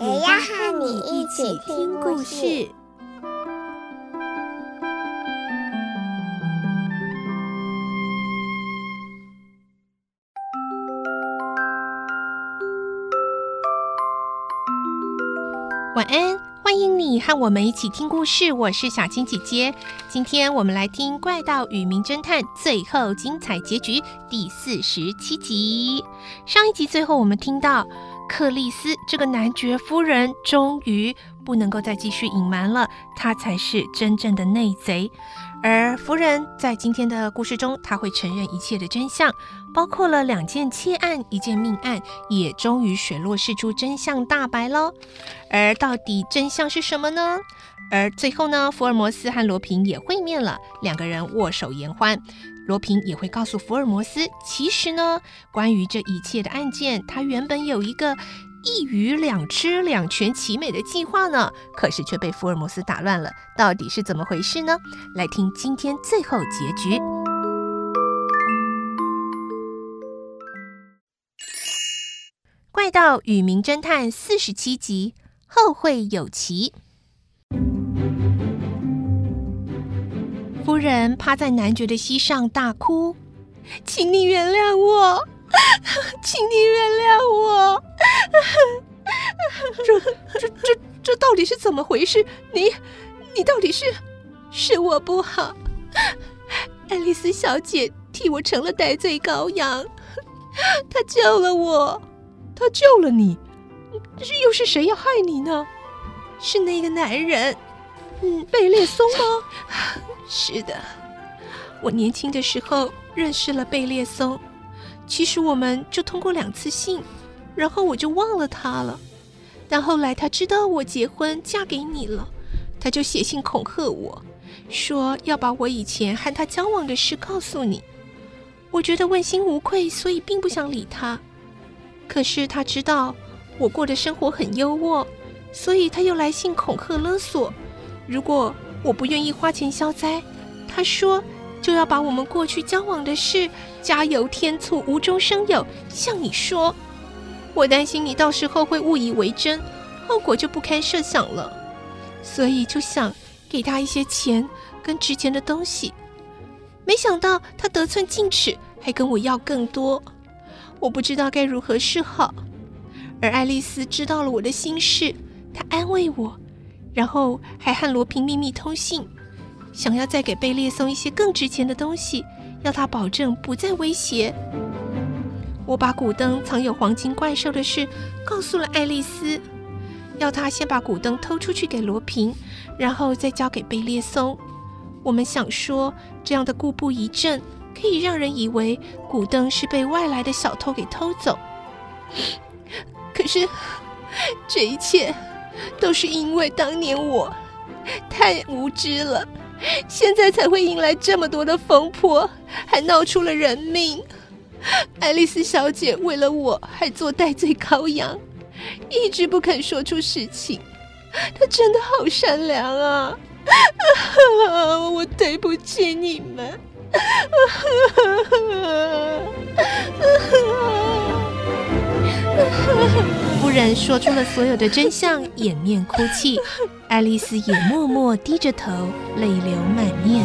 也要和你一起听故事。晚安，欢迎你和我们一起听故事。我是小青姐姐，今天我们来听《怪盗与名侦探》最后精彩结局第四十七集。上一集最后，我们听到克莉丝这个男爵夫人终于不能够再继续隐瞒了，她才是真正的内贼。而夫人在今天的故事中，她会承认一切的真相，包括了两件窃案、一件命案，也终于水落石出，真相大白喽。而到底真相是什么呢？而最后呢，福尔摩斯和罗平也会面了，两个人握手言欢。罗平也会告诉福尔摩斯，其实呢，关于这一切的案件，他原本有一个。一鱼两吃两全其美的计划呢，可是却被福尔摩斯打乱了。到底是怎么回事呢？来听今天最后结局，《怪盗与名侦探》四十七集，后会有期。人趴在男爵的膝上大哭，请你原谅我。请你原谅我，这、这、这、这到底是怎么回事？你、你到底是……是我不好，爱丽丝小姐替我成了戴罪羔羊，她救了我，她救了你，是又是谁要害你呢？是那个男人，嗯，贝列松吗？是的，我年轻的时候认识了贝列松。其实我们就通过两次信，然后我就忘了他了。但后来他知道我结婚嫁给你了，他就写信恐吓我，说要把我以前和他交往的事告诉你。我觉得问心无愧，所以并不想理他。可是他知道我过的生活很优渥，所以他又来信恐吓勒索。如果我不愿意花钱消灾，他说。就要把我们过去交往的事加油添醋，无中生有，向你说。我担心你到时候会误以为真，后果就不堪设想了，所以就想给他一些钱跟值钱的东西。没想到他得寸进尺，还跟我要更多，我不知道该如何是好。而爱丽丝知道了我的心事，她安慰我，然后还和罗平秘密通信。想要再给贝列松一些更值钱的东西，要他保证不再威胁。我把古灯藏有黄金怪兽的事告诉了爱丽丝，要她先把古灯偷出去给罗平，然后再交给贝列松。我们想说，这样的故布疑阵可以让人以为古灯是被外来的小偷给偷走。可是，这一切都是因为当年我太无知了。现在才会引来这么多的风波，还闹出了人命。爱丽丝小姐为了我还做戴罪羔羊，一直不肯说出实情。她真的好善良啊！我对不起你们。夫人说出了所有的真相，掩面哭泣。爱丽丝也默默低着头，泪流满面。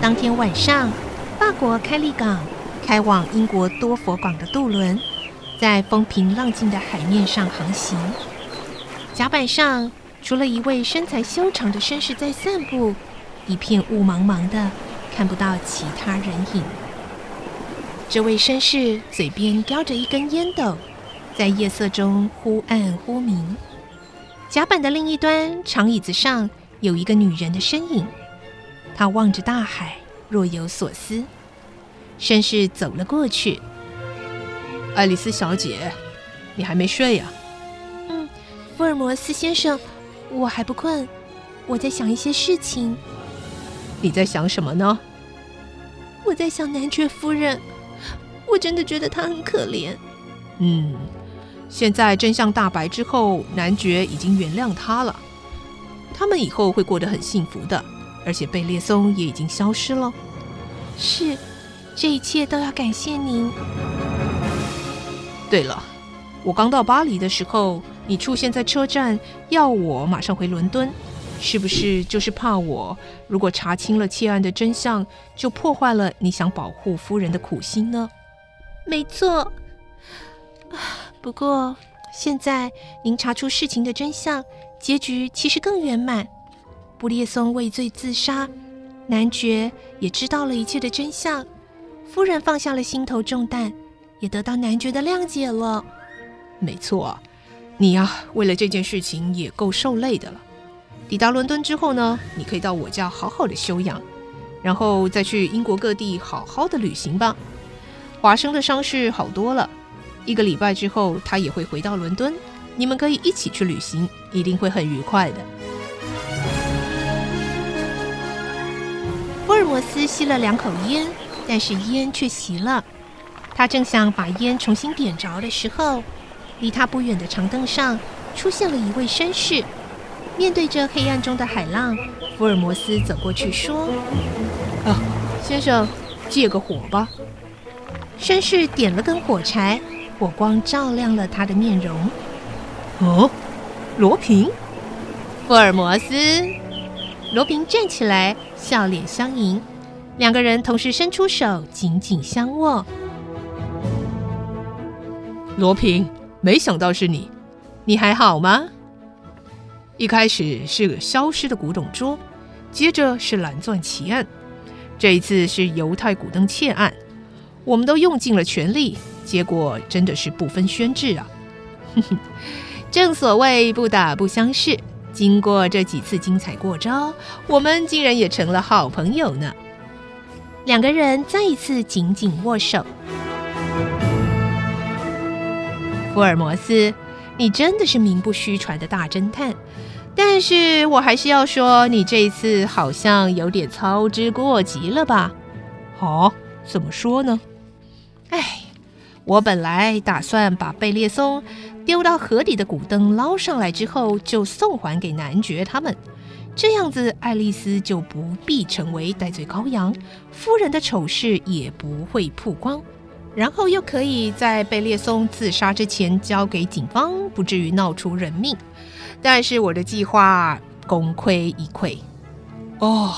当天晚上，法国开利港。开往英国多佛港的渡轮，在风平浪静的海面上航行。甲板上除了一位身材修长的绅士在散步，一片雾茫茫的，看不到其他人影。这位绅士嘴边叼着一根烟斗，在夜色中忽暗忽明。甲板的另一端，长椅子上有一个女人的身影，她望着大海，若有所思。绅士走了过去：“爱丽丝小姐，你还没睡呀？”“嗯，福尔摩斯先生，我还不困，我在想一些事情。”“你在想什么呢？”“我在想男爵夫人，我真的觉得她很可怜。”“嗯。”现在真相大白之后，男爵已经原谅他了，他们以后会过得很幸福的，而且贝列松也已经消失了。是，这一切都要感谢您。对了，我刚到巴黎的时候，你出现在车站，要我马上回伦敦，是不是就是怕我如果查清了窃案的真相，就破坏了你想保护夫人的苦心呢？没错。不过，现在您查出事情的真相，结局其实更圆满。布列松畏罪自杀，男爵也知道了一切的真相，夫人放下了心头重担，也得到男爵的谅解了。没错啊，你呀，为了这件事情也够受累的了。抵达伦敦之后呢，你可以到我家好好的休养，然后再去英国各地好好的旅行吧。华生的伤势好多了。一个礼拜之后，他也会回到伦敦，你们可以一起去旅行，一定会很愉快的。福尔摩斯吸了两口烟，但是烟却熄了。他正想把烟重新点着的时候，离他不远的长凳上出现了一位绅士。面对着黑暗中的海浪，福尔摩斯走过去说：“啊，先生，借个火吧。”绅士点了根火柴。火光照亮了他的面容。哦，罗平，福尔摩斯，罗平站起来，笑脸相迎，两个人同时伸出手，紧紧相握。罗平，没想到是你，你还好吗？一开始是消失的古董桌，接着是蓝钻奇案，这一次是犹太古灯窃案，我们都用尽了全力。结果真的是不分轩輊啊！哼哼，正所谓不打不相识。经过这几次精彩过招，我们竟然也成了好朋友呢。两个人再一次紧紧握手。福尔摩斯，你真的是名不虚传的大侦探，但是我还是要说，你这一次好像有点操之过急了吧？好，怎么说呢？哎。我本来打算把贝列松丢到河底的古灯捞上来之后，就送还给男爵他们，这样子爱丽丝就不必成为戴罪羔羊，夫人的丑事也不会曝光，然后又可以在贝列松自杀之前交给警方，不至于闹出人命。但是我的计划功亏一篑。哦，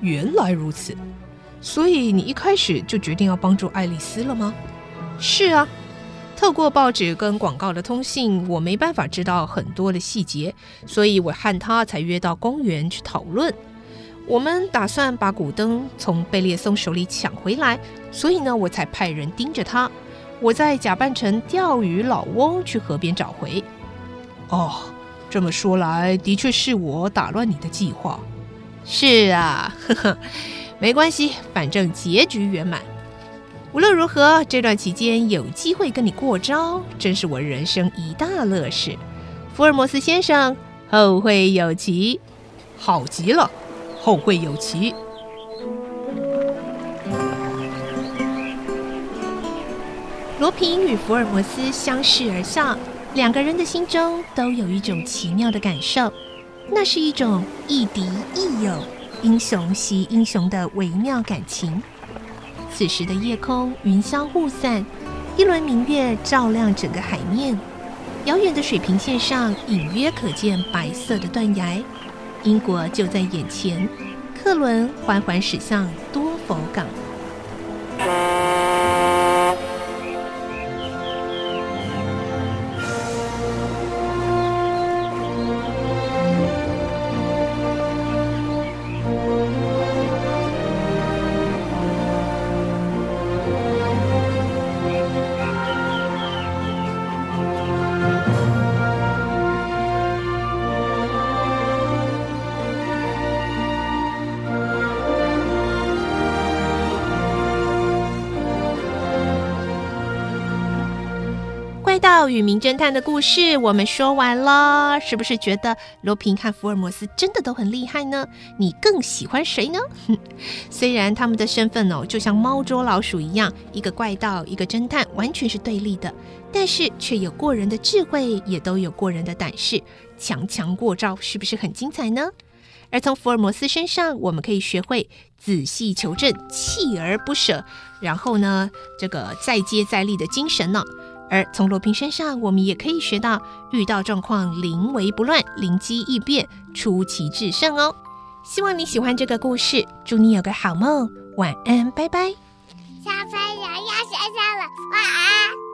原来如此，所以你一开始就决定要帮助爱丽丝了吗？是啊，透过报纸跟广告的通信，我没办法知道很多的细节，所以我和他才约到公园去讨论。我们打算把古灯从贝列松手里抢回来，所以呢，我才派人盯着他。我再假扮成钓鱼老翁去河边找回。哦，这么说来，的确是我打乱你的计划。是啊，呵呵，没关系，反正结局圆满。无论如何，这段期间有机会跟你过招，真是我人生一大乐事。福尔摩斯先生，后会有期。好极了，后会有期。罗平与福尔摩斯相视而笑，两个人的心中都有一种奇妙的感受，那是一种亦敌亦友、英雄惜英雄的微妙感情。此时的夜空云消雾散，一轮明月照亮整个海面。遥远的水平线上隐约可见白色的断崖，英国就在眼前。客轮缓缓驶向多佛港。怪盗与名侦探的故事我们说完了，是不是觉得罗平和福尔摩斯真的都很厉害呢？你更喜欢谁呢？哼 虽然他们的身份哦，就像猫捉老鼠一样，一个怪盗，一个侦探，完全是对立的，但是却有过人的智慧，也都有过人的胆识，强强过招，是不是很精彩呢？而从福尔摩斯身上，我们可以学会仔细求证、锲而不舍，然后呢，这个再接再厉的精神呢。而从罗平身上，我们也可以学到遇到状况临危不乱、灵机一变、出奇制胜哦。希望你喜欢这个故事，祝你有个好梦，晚安，拜拜。小朋友要睡觉了，晚安。